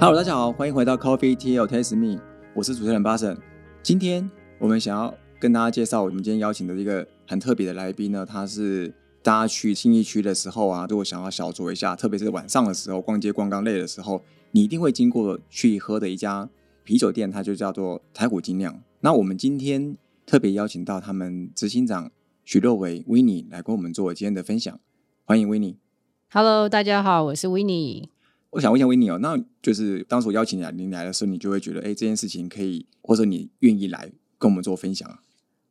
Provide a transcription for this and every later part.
Hello，大家好，欢迎回到 Coffee Tea Taste Me，我是主持人巴神。今天我们想要跟大家介绍我们今天邀请的一个很特别的来宾呢，他是大家去信义区的时候啊，如果想要小酌一下，特别是晚上的时候逛街逛刚累的时候，你一定会经过去喝的一家啤酒店，它就叫做台虎精酿。那我们今天特别邀请到他们执行长许若维 w i n n i 来跟我们做今天的分享，欢迎 w i n n i Hello，大家好，我是 w i n n i 我想问一下维尼哦，那就是当时我邀请你来，你来的时候，你就会觉得，哎，这件事情可以，或者你愿意来跟我们做分享？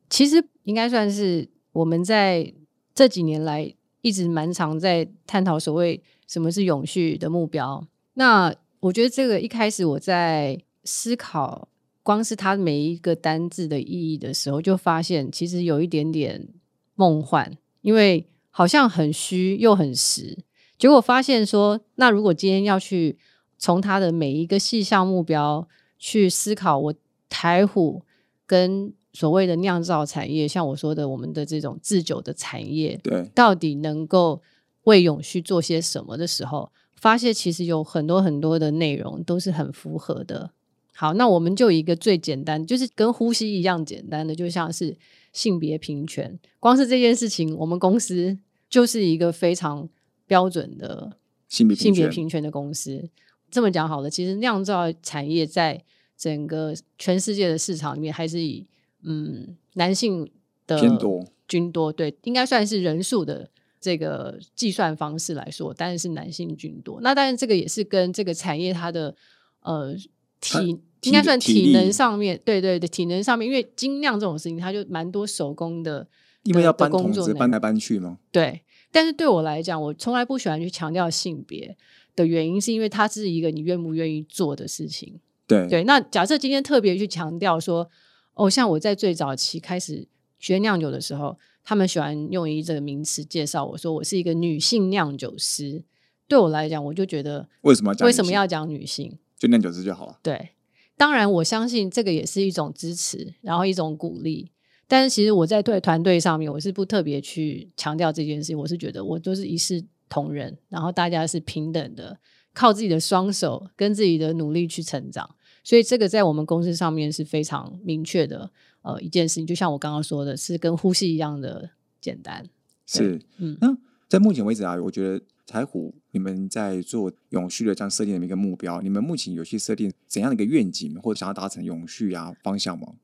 其实应该算是我们在这几年来一直蛮常在探讨所谓什么是永续的目标。那我觉得这个一开始我在思考，光是它每一个单字的意义的时候，就发现其实有一点点梦幻，因为。好像很虚又很实，结果发现说，那如果今天要去从他的每一个细项目标去思考，我台虎跟所谓的酿造产业，像我说的，我们的这种制酒的产业，对，到底能够为永续做些什么的时候，发现其实有很多很多的内容都是很符合的。好，那我们就一个最简单，就是跟呼吸一样简单的，就像是性别平权，光是这件事情，我们公司。就是一个非常标准的性别性别平权的公司。这么讲好了，其实酿造产业在整个全世界的市场里面，还是以嗯男性的偏多均多。对，应该算是人数的这个计算方式来说，当然是男性均多。那当然这个也是跟这个产业它的呃体应该算体能上面，对对对，体能上面，因为精酿这种事情，它就蛮多手工的。因为要搬桶子搬来搬去嘛？对，但是对我来讲，我从来不喜欢去强调性别的原因，是因为它是一个你愿不愿意做的事情。对对，那假设今天特别去强调说，哦，像我在最早期开始学酿酒的时候，他们喜欢用一这个名词介绍我说我是一个女性酿酒师。对我来讲，我就觉得为什么为什么要讲女性？就酿酒师就好了。对，当然我相信这个也是一种支持，然后一种鼓励。但是其实我在对团队上面，我是不特别去强调这件事情。我是觉得我都是一视同仁，然后大家是平等的，靠自己的双手跟自己的努力去成长。所以这个在我们公司上面是非常明确的呃一件事情。就像我刚刚说的，是跟呼吸一样的简单。是，嗯。那在目前为止啊，我觉得柴虎你们在做永续的这样设定的一个目标，你们目前有去设定怎样的一个愿景，或者想要达成永续啊方向吗？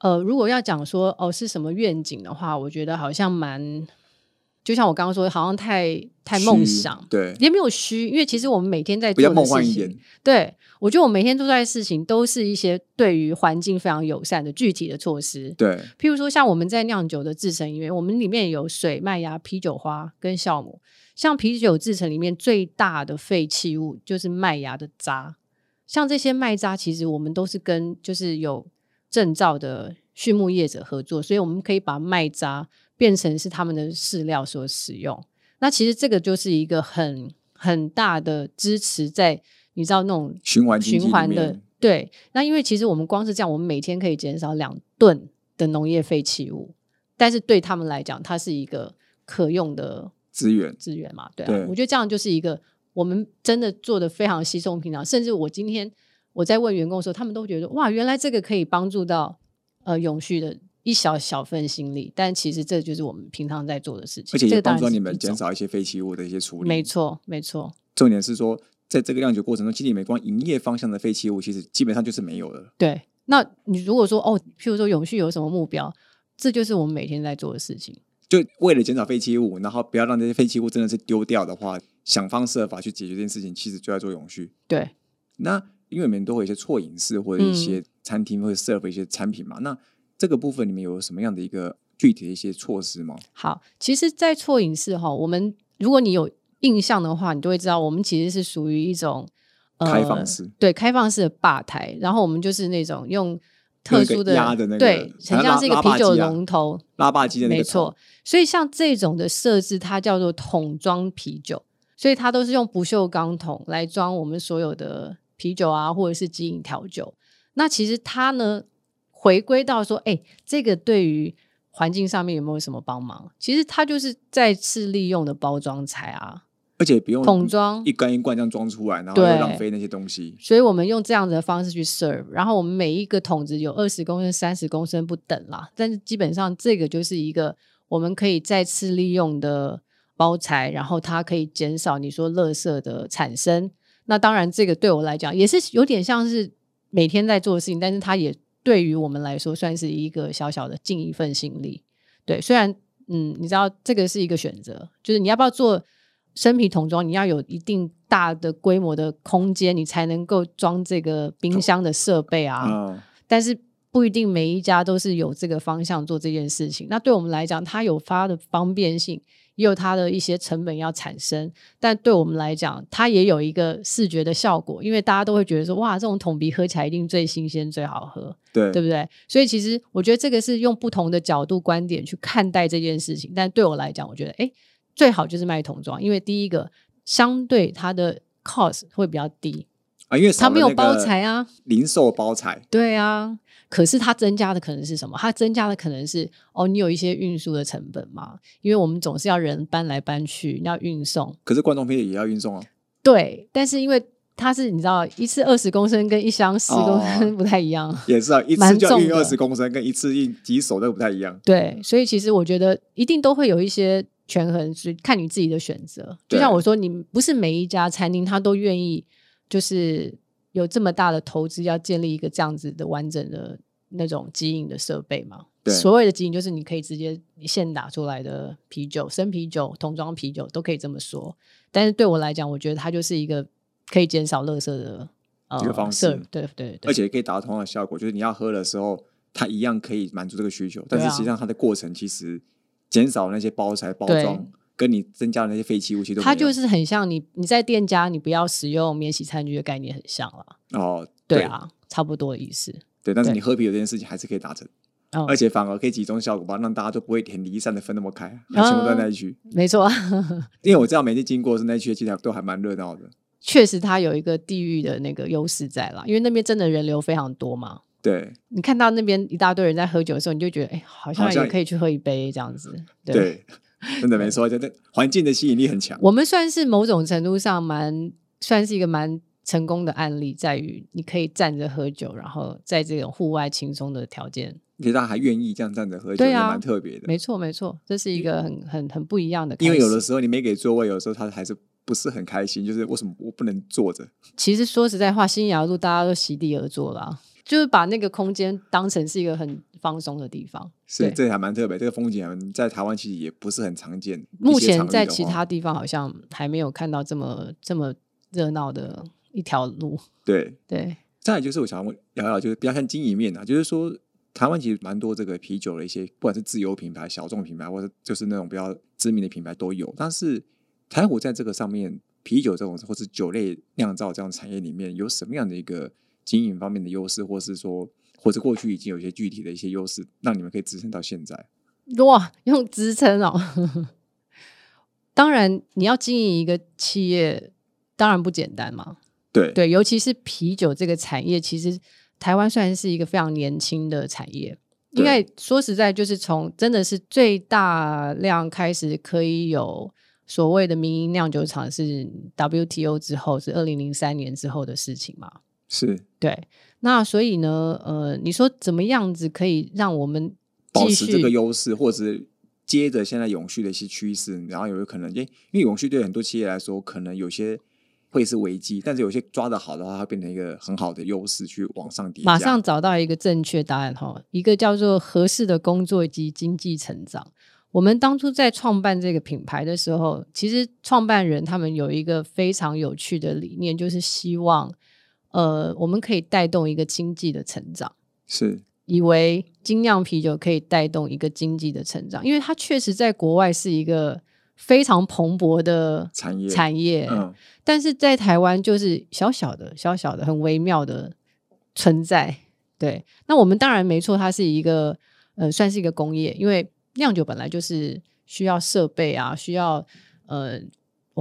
呃，如果要讲说哦是什么愿景的话，我觉得好像蛮，就像我刚刚说，好像太太梦想，对，也没有虚，因为其实我们每天在做的事情，对我觉得我每天做在的事情都是一些对于环境非常友善的具体的措施，对，譬如说像我们在酿酒的制成里面，我们里面有水、麦芽、啤酒花跟酵母，像啤酒制成里面最大的废弃物就是麦芽的渣，像这些麦渣，其实我们都是跟就是有。证照的畜牧业者合作，所以我们可以把麦渣变成是他们的饲料所使用。那其实这个就是一个很很大的支持，在你知道那种循环循环的对。那因为其实我们光是这样，我们每天可以减少两吨的农业废弃物，但是对他们来讲，它是一个可用的资源资源嘛？对啊，我觉得这样就是一个我们真的做的非常稀松平常，甚至我今天。我在问员工的时候，他们都觉得哇，原来这个可以帮助到呃永续的一小小份心力，但其实这就是我们平常在做的事情，而且也帮助你们减少一些废弃物的一些处理。没错，没错。重点是说，在这个酿酒过程中，其实美光营业方向的废弃物，其实基本上就是没有了。对，那你如果说哦，譬如说永续有什么目标，这就是我们每天在做的事情。就为了减少废弃物，然后不要让这些废弃物真的是丢掉的话，想方设法去解决这件事情，其实就在做永续。对，那。因为你们都会有一些错饮室或者一些餐厅会 serve 一些产品嘛，那这个部分你们有什么样的一个具体的一些措施吗？好，其实，在错饮室哈，我们如果你有印象的话，你就会知道，我们其实是属于一种开放式，对，开放式的吧台，然后我们就是那种用特殊的压的那个，对，很像是一个啤酒龙头拉霸机的那个，没错。所以像这种的设置，它叫做桶装啤酒，所以它都是用不锈钢桶来装我们所有的。啤酒啊，或者是基饮调酒，那其实它呢，回归到说，哎，这个对于环境上面有没有什么帮忙？其实它就是再次利用的包装材啊。而且不用桶装一罐一罐这样装出来，然后又对浪费那些东西。所以我们用这样子的方式去 serve，然后我们每一个桶子有二十公升、三十公升不等啦，但是基本上这个就是一个我们可以再次利用的包材，然后它可以减少你说垃圾的产生。那当然，这个对我来讲也是有点像是每天在做的事情，但是它也对于我们来说算是一个小小的尽一份心力。对，虽然嗯，你知道这个是一个选择，就是你要不要做生皮桶装，你要有一定大的规模的空间，你才能够装这个冰箱的设备啊。嗯，但是不一定每一家都是有这个方向做这件事情。那对我们来讲，它有发的方便性，也有它的一些成本要产生。但对我们来讲，它也有一个视觉的效果，因为大家都会觉得说，哇，这种桶鼻喝起来一定最新鲜、最好喝。对对不对？所以其实我觉得这个是用不同的角度观点去看待这件事情。但对我来讲，我觉得哎，最好就是卖桶装，因为第一个相对它的 cost 会比较低，啊，因为他没有包材啊。零售包材，对啊，可是它增加的可能是什么？它增加的可能是哦，你有一些运输的成本嘛，因为我们总是要人搬来搬去，要运送。可是罐装啤酒也要运送啊。对，但是因为它是你知道，一次二十公升跟一箱十公升不太一样。也是啊，一 次就要运二十公升，跟一次运几手都不太一样。对，所以其实我觉得一定都会有一些权衡，是看你自己的选择。就像我说，你不是每一家餐厅他都愿意，就是有这么大的投资，要建立一个这样子的完整的那种基因的设备嘛。对所谓的基因就是你可以直接现打出来的啤酒、生啤酒、桶装啤酒都可以这么说。但是对我来讲，我觉得它就是一个可以减少垃圾的呃一个方式对对对，而且可以达到同样的效果，就是你要喝的时候，它一样可以满足这个需求，但是实际上它的过程其实减少那些包材包装，跟你增加的那些废弃物其实都它就是很像你你在店家你不要使用免洗餐具的概念很像了。哦，对啊，差不多的意思。对，但是你喝啤酒这件事情还是可以达成，嗯，而且反而可以集中效果吧，让大家都不会很离散的分那么开，啊全部都在那一区。没错，因为我知道每次经过是那一区，其实都还蛮热闹的。确实它有一个地域的那个优势在啦，因为那边真的人流非常多嘛。对你看到那边一大堆人在喝酒的时候，你就觉得哎、好像好像也可以去喝一杯这样子。对，对，真的没错，真的环境的吸引力很强。我们算是某种程度上蛮算是一个蛮成功的案例，在于你可以站着喝酒，然后在这种户外轻松的条件。其实大家还愿意这样站着喝酒，也蛮特别的。没错，没错，这是一个很很很不一样的。因为有的时候你没给座位，有的时候他还是不是很开心，就是为什么我不能坐着？其实说实在话，新雅路大家都席地而坐啦，就是把那个空间当成是一个很放松的地方。对是这还蛮特别，这个风景还在台湾其实也不是很常见。目前在其他地方好像还没有看到这么这么热闹的一条路。对，对，再来就是我想要聊聊，就是比较像经营面啊，就是说台湾其实蛮多这个啤酒的一些，不管是自有品牌、小众品牌，或者就是那种比较知名的品牌都有。但是台虎在这个上面，啤酒这种或是酒类酿造这样的产业里面，有什么样的一个经营方面的优势，或是说，或者过去已经有一些具体的一些优势，让你们可以支撑到现在？哇，用支撑哦。当然，你要经营一个企业，当然不简单嘛。对对，尤其是啤酒这个产业，其实台湾算是一个非常年轻的产业。对应该说实在，就是从真的是最大量开始可以有所谓的民营酿酒厂是 WTO 之后，是二零零三年之后的事情嘛。是对，那所以呢，呃，你说怎么样子可以让我们保持这个优势，或者是接着现在永续的一些趋势，然后有可能，因，因为永续对很多企业来说，可能有些会是危机，但是有些抓得好的话，它会变成一个很好的优势去往上叠加。马上找到一个正确答案哈，一个叫做合适的工作及经济成长。我们当初在创办这个品牌的时候，其实创办人他们有一个非常有趣的理念，就是希望呃我们可以带动一个经济的成长。是以为精酿啤酒可以带动一个经济的成长，因为它确实在国外是一个非常蓬勃的产业产业，嗯，但是在台湾就是小小的、小小的、很微妙的存在。对，那我们当然没错，它是一个呃，算是一个工业，因为酿酒本来就是需要设备啊，需要呃，瓦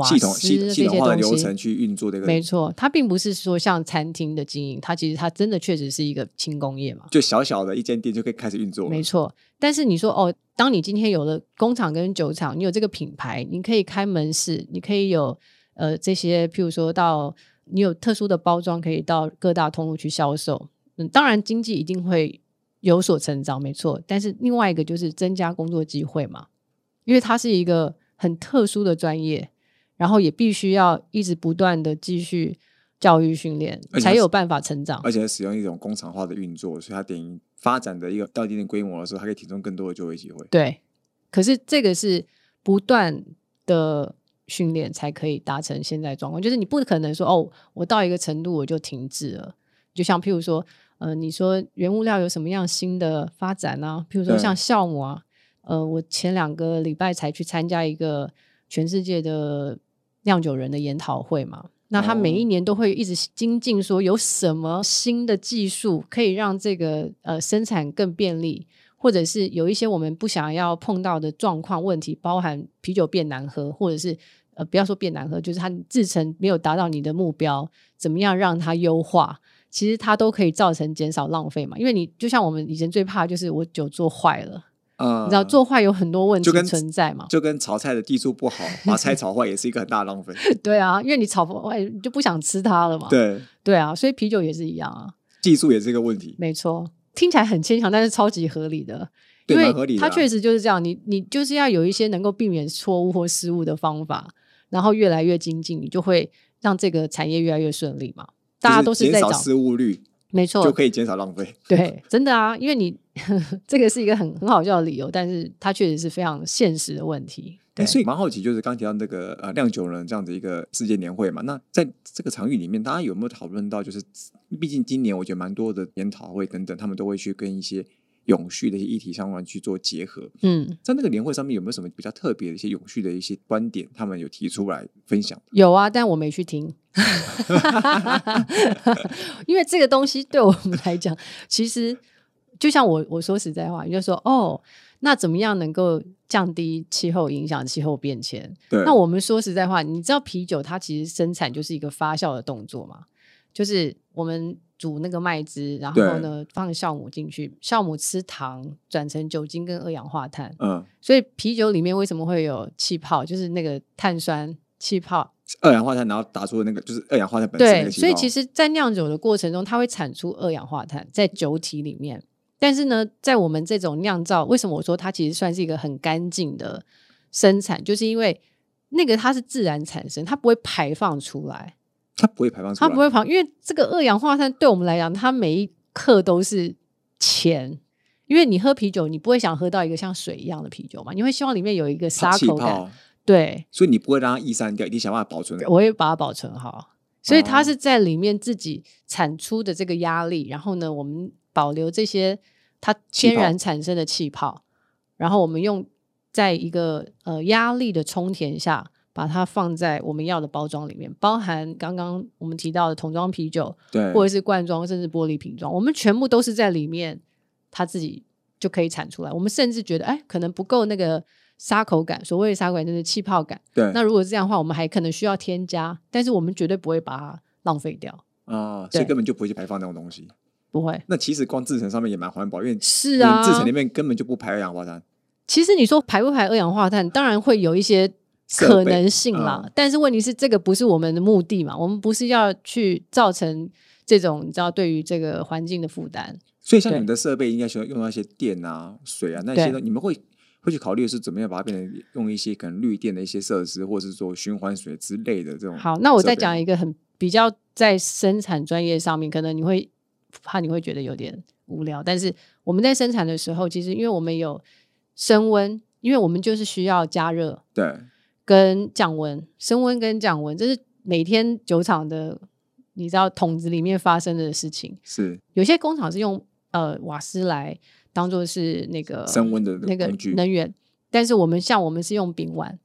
系统系统化的流程去运作这个，没错，它并不是说像餐厅的经营，它其实它真的确实是一个轻工业嘛。就小小的一间店就可以开始运作。没错，但是你说哦，当你今天有了工厂跟酒厂，你有这个品牌，你可以开门市，你可以有呃这些，譬如说到你有特殊的包装，可以到各大通路去销售。嗯，当然经济一定会有所成长，没错。但是另外一个就是增加工作机会嘛，因为它是一个很特殊的专业，然后也必须要一直不断的继续教育训练才有办法成长。而且使用一种工厂化的运作，所以它等于发展的一个到一定的规模的时候，它可以提供更多的就业机会。对，可是这个是不断的训练才可以达成现在状况，就是你不可能说哦，我到一个程度我就停滞了。就像譬如说，呃，你说原物料有什么样新的发展呢、譬如说像酵母啊，呃，我前两个礼拜才去参加一个全世界的酿酒人的研讨会嘛。那他每一年都会一直精进，说有什么新的技术可以让这个呃生产更便利，或者是有一些我们不想要碰到的状况问题，包含啤酒变难喝，或者是呃不要说变难喝，就是它制成没有达到你的目标，怎么样让它优化？其实它都可以造成减少浪费嘛，因为你就像我们以前最怕就是我酒做坏了，呃，你知道做坏有很多问题存在嘛，就跟炒菜的技术不好，把菜炒坏也是一个很大的浪费。对啊，因为你炒不坏你就不想吃它了嘛，对，对啊，所以啤酒也是一样啊。技术也是一个问题。没错，听起来很牵强，但是超级合理的，因为合理的啊它确实就是这样。你你就是要有一些能够避免错误或失误的方法，然后越来越精进，你就会让这个产业越来越顺利嘛。大家都是在找，失误率，没错就，可以减少浪费。对，真的啊，因为你 这个是一个很很好笑的理由，但是它确实是非常现实的问题。哎，对，所以蛮好奇，就是刚提到那个呃酿酒人这样的一个世界年会嘛，那在这个场域里面，大家有没有讨论到，就是毕竟今年我觉得蛮多的研讨会等等，他们都会去跟一些永续的一些议题相关去做结合。嗯，在那个年会上面有没有什么比较特别的一些永续的一些观点，他们有提出来分享？有啊，但我没去听，因为这个东西对我们来讲，其实就像我我说实在话，你就说哦，那怎么样能够降低气候影响、气候变迁？对，那我们说实在话，你知道啤酒它其实生产就是一个发酵的动作嘛，就是我们煮那个麦汁，然后呢放酵母进去，酵母吃糖转成酒精跟二氧化碳，嗯，所以啤酒里面为什么会有气泡？就是那个碳酸气泡。二氧化碳，然后打出的那个就是二氧化碳本身那对，所以其实，在酿酒的过程中，它会产出二氧化碳在酒体里面。但是呢，在我们这种酿造，为什么我说它其实算是一个很干净的生产？就是因为那个它是自然产生，它不会排放出来，它不会排放出来，它不会排，因为这个二氧化碳对我们来讲，它每一克都是钱。因为你喝啤酒，你不会想喝到一个像水一样的啤酒嘛，你会希望里面有一个沙气口感。泡，对，所以你不会让它易散掉，一定想办法保存。我会把它保存好。所以它哦是在里面自己产出的这个压力，然后呢，我们保留这些它天然产生的气泡，然后我们用在一个呃压力的充填下，把它放在我们要的包装里面，包含刚刚我们提到的桶装啤酒，对，或者是罐装，甚至玻璃瓶装，我们全部都是在里面，它自己就可以产出来。我们甚至觉得，哎，可能不够那个沙口感，所谓的沙口感就是气泡感。对，那如果这样的话，我们还可能需要添加，但是我们绝对不会把它浪费掉，啊，所以根本就不会去排放那种东西。不会。那其实光制成上面也蛮环保，因为是啊，制成里面根本就不排二氧化碳。其实你说排不排二氧化碳，当然会有一些可能性啦。嗯但是问题是，这个不是我们的目的嘛？我们不是要去造成这种你知道对于这个环境的负担。所以像你们的设备应该需要用到一些电啊、水啊那些你们会会去考虑是怎么样把它变成用一些可能绿电的一些设施，或者是说循环水之类的这种。好，那我再讲一个很比较在生产专业上面，可能你会怕你会觉得有点无聊，但是我们在生产的时候，其实因为我们有升温，因为我们就是需要加热对跟降温，升温跟降温，这是每天酒厂的你知道桶子里面发生的事情。是有些工厂是用呃瓦斯来当做是那个升温的那个能源，但是我们像我们是用丙烷，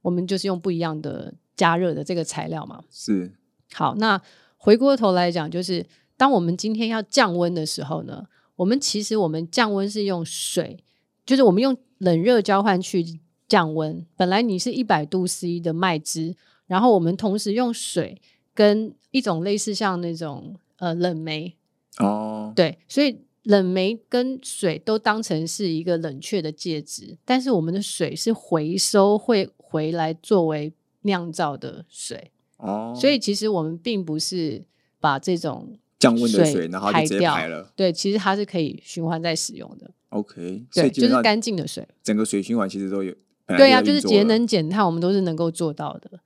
我们就是用不一样的加热的这个材料嘛。是好，那回过头来讲，就是当我们今天要降温的时候呢，我们其实我们降温是用水，就是我们用冷热交换去降温。本来你是一百度 C 的麦汁，然后我们同时用水跟一种类似像那种呃冷媒，哦，对，所以冷媒跟水都当成是一个冷却的介质，但是我们的水是回收会回来作为酿造的水，哦，所以其实我们并不是把这种降温的水水，然后就直接排掉了。对，其实它是可以循环再使用的，OK，所对，就是干净的水。整个水循环其实都有。对呀、呀、就是节能减碳，我们都是能够做到的。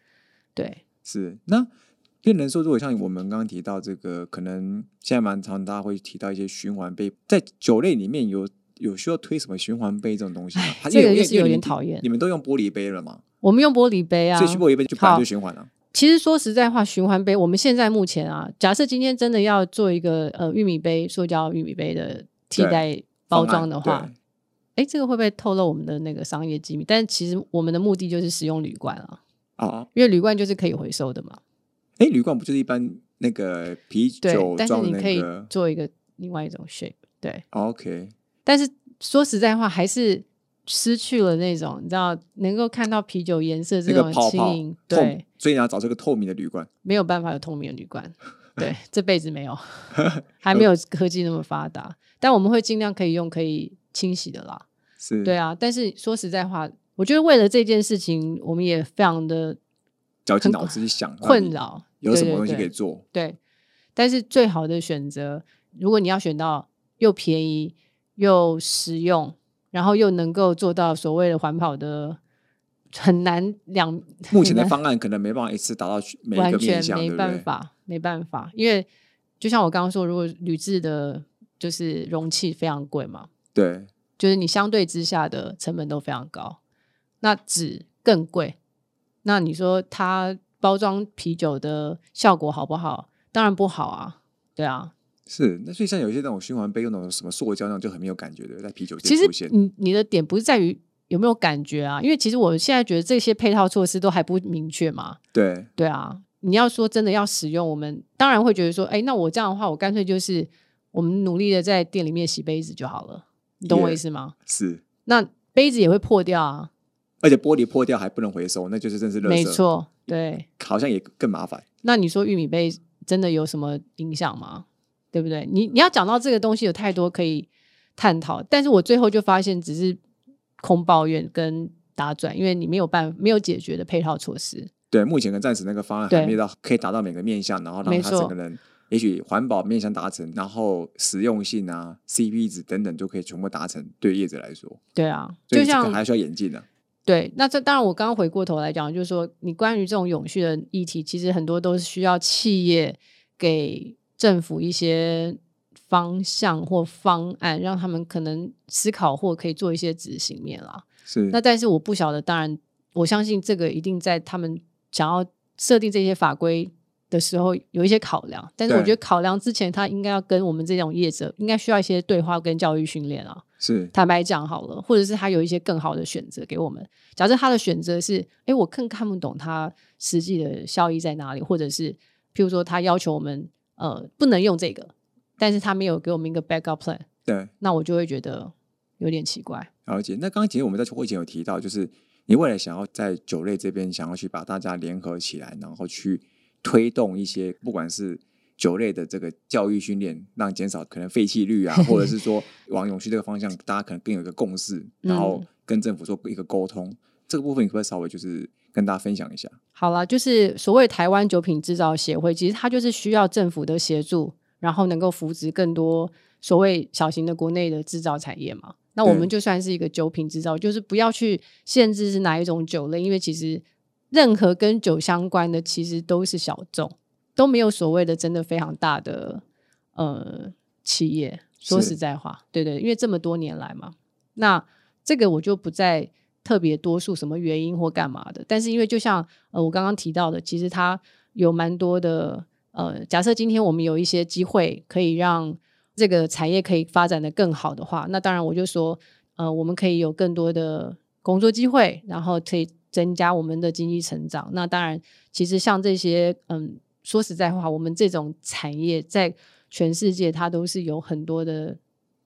对，是那变成说，如果像我们刚刚提到这个，可能现在蛮常大家会提到一些循环杯，在酒类里面有有需要推什么循环杯这种东西吗？这个就是有点讨厌你们都用玻璃杯了吗？我们用玻璃杯啊所，以玻璃杯就就循环了。其实说实在话，循环杯我们现在目前啊，假设今天真的要做一个呃玉米杯、塑胶玉米杯的替代包装的话，哎，这个会不会透露我们的那个商业机密？但其实我们的目的就是使用铝罐啊，啊，因为铝罐就是可以回收的嘛。哎，铝罐不就是一般那个啤对酒，但是你可以做一个另外一种 shape。对，？OK，但是说实在话，还是失去了那种你知道能够看到啤酒颜色这那个种透对，，所以你要找这个透明的铝罐。没有办法有透明的铝罐，对，这辈子没有，还没有科技那么发达。但我们会尽量可以用可以清洗的啦，是，对啊。但是说实在话，我觉得为了这件事情，我们也非常的绞尽脑汁去想困扰，有什么东西可以做。对，但是最好的选择，如果你要选到又便宜又实用，然后又能够做到所谓的环保的，很难两目前的方案可能没办法一次达到每一完个面向，全没？办法，没办法，因为就像我刚刚说，如果铝制的就是容器非常贵嘛，对，就是你相对之下的成本都非常高，那纸更贵。那你说它包装啤酒的效果好不好？当然不好啊，对啊。是。那所以像有一些那种循环杯用那种什么塑胶那种就很没有感觉的，在啤酒其实界出现。你你的点不是在于有没有感觉啊，因为其实我现在觉得这些配套措施都还不明确嘛。对，对啊，你要说真的要使用，我们当然会觉得说，哎，那我这样的话，我干脆就是我们努力的在店里面洗杯子就好了，你懂我意思吗？是。那杯子也会破掉啊，而且玻璃破掉还不能回收，那就是真是垃圾。没，错，对。好像也更麻烦。那你说玉米杯真的有什么影响吗？对不对？你你要讲到这个东西，有太多可以探讨，但是我最后就发现只是空抱怨跟打转，因为你没有办没有解决的配套措施。对，目前跟暂时那个方案还没有到可以达到每个面向，然后让他整个人也许环保面向达成，然后实用性啊、CP 值等等就可以全部达成。对业者来说，对啊，就像还需要演进的。对，那这当然，我刚刚回过头来讲，就是说，你关于这种永续的议题，其实很多都是需要企业给政府一些方向或方案，让他们可能思考或可以做一些执行面啦。是，那但是我不晓得，当然，我相信这个一定在他们想要设定这些法规的时候有一些考量，但是我觉得考量之前，他应该要跟我们这种业者应该需要一些对话跟教育训练啊。是坦白讲好了，或者是他有一些更好的选择给我们。假设他的选择是，哎，我更看不懂他实际的效益在哪里，或者是譬如说他要求我们呃不能用这个，但是他没有给我们一个 backup plan，对，那我就会觉得有点奇怪。了解。那刚刚其实我们在会前有提到，就是你未来想要在酒类这边想要去把大家联合起来，然后去推动一些不管是酒类的这个教育训练，让减少可能废弃率啊，或者是说往永续这个方向，大家可能更有一个共识，然后嗯跟政府做一个沟通。这个部分你可不可以稍微就是跟大家分享一下？好了，就是所谓台湾酒品制造协会，其实它就是需要政府的协助，然后能够扶植更多所谓小型的国内的制造产业嘛。那我们就算是一个酒品制造，就是不要去限制是哪一种酒类，因为其实任何跟酒相关的，其实都是小众，都没有所谓的真的非常大的呃企业。说实在话，对对，因为这么多年来嘛，那这个我就不再特别多述什么原因或干嘛的。但是因为就像呃我刚刚提到的，其实它有蛮多的呃，假设今天我们有一些机会可以让这个产业可以发展的更好的话，那当然我就说呃，我们可以有更多的工作机会，然后可以增加我们的经济成长。那当然，其实像这些嗯，说实在话，我们这种产业在全世界它都是有很多的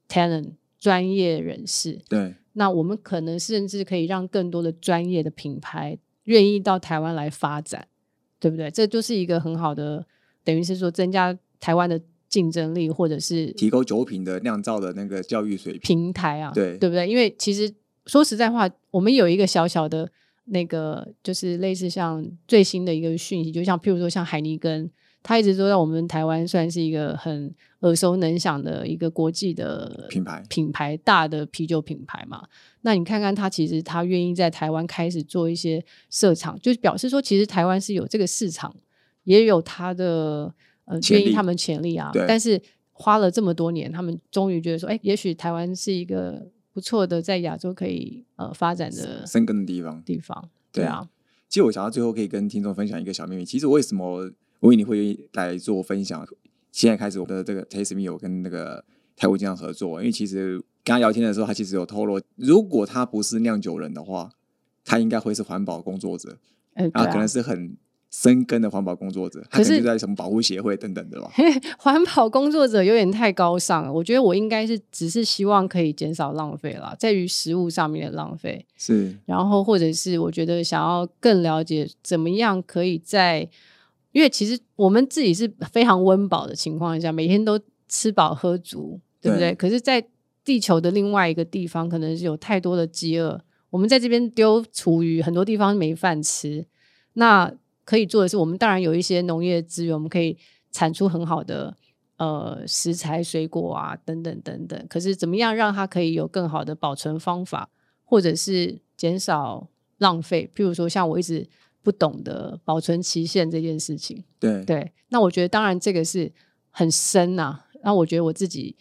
talent 专业人士，对，那我们可能甚至可以让更多的专业的品牌愿意到台湾来发展。对不对？这就是一个很好的，等于是说增加台湾的竞争力，或者是提高酒品的酿造的那个教育水平。平台啊，对对不对？因为其实说实在话，我们有一个小小的那个，就是类似像最新的一个讯息，就像譬如说像海尼根，他一直都在我们台湾算是一个很耳熟能详的一个国际的品牌品牌大的啤酒品牌嘛。那你看看他，其实他愿意在台湾开始做一些设厂，就是表示说，其实台湾是有这个市场，也有他的呃愿意他们潜力啊对。但是花了这么多年，他们终于觉得说，哎，也许台湾是一个不错的在亚洲可以呃发展的生根的地方。地方。对啊，其实我想到最后可以跟听众分享一个小秘密。其实为什么维尼会愿意来做分享？现在开始我的这个 Taste Me 有跟那个台湾经常合作，因为其实跟他聊天的时候，他其实有透露，如果他不是酿酒人的话，他应该会是环保工作者，啊，可啊能，是很深耕的环保工作者，他可是可能就在什么保护协会等等的吧。环保工作者有点太高尚了。我觉得我应该是只是希望可以减少浪费啦，在于食物上面的浪费。是，然后或者是我觉得想要更了解怎么样可以在，因为其实我们自己是非常温饱的情况下，每天都吃饱喝足，对不对？对可是，在地球的另外一个地方，可能是有太多的饥饿。我们在这边丢厨余，很多地方没饭吃。那可以做的是，我们当然有一些农业资源，我们可以产出很好的呃食材、水果啊等等等等。可是怎么样让它可以有更好的保存方法，或者是减少浪费？譬如说，像我一直不懂的保存期限这件事情。对，对，那我觉得当然这个是很深呐、那我觉得我自己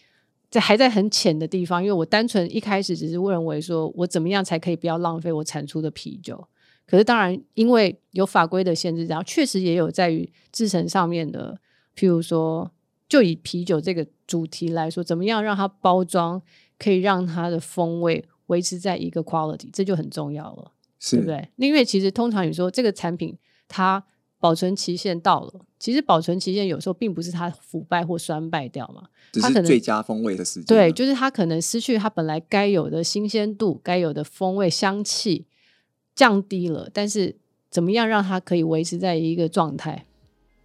在还在很浅的地方，因为我单纯一开始只是认为说我怎么样才可以不要浪费我产出的啤酒。可是当然，因为有法规的限制，然后确实也有在于制成上面的，譬如说，就以啤酒这个主题来说，怎么样让它包装可以让它的风味维持在一个 quality，这就很重要了。是对不对？因为其实通常你说这个产品它保存期限到了，其实保存期限有时候并不是它腐败或酸败掉嘛，只它可能是最佳风味的时间。对，，就是它可能失去它本来该有的新鲜度、该有的风味、香气降低了，但是怎么样让它可以维持在一个状态，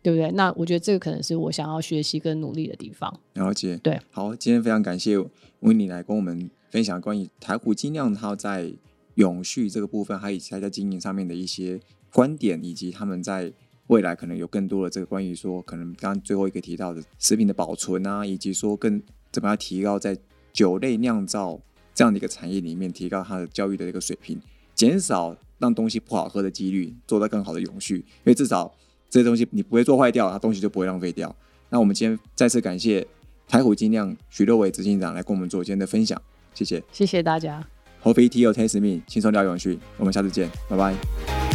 对不对？那我觉得这个可能是我想要学习跟努力的地方。了解。对，好，今天非常感谢维尼来跟我们分享关于台虎精酿它在永续这个部分，还有它在经营上面的一些观点，以及他们在未来可能有更多的这个关于说，可能刚刚最后一个提到的食品的保存啊，以及说更怎么样提高在酒类酿造这样的一个产业里面，提高它的教育的一个水平，减少让东西不好喝的几率，做到更好的永续。因为至少这些东西你不会做坏掉，它东西就不会浪费掉。那我们今天再次感谢台虎精酿许六伟执行长来跟我们做今天的分享，谢谢。谢谢大家。Coffee Tea or Taste Me，轻松聊永续，我们下次见，拜拜。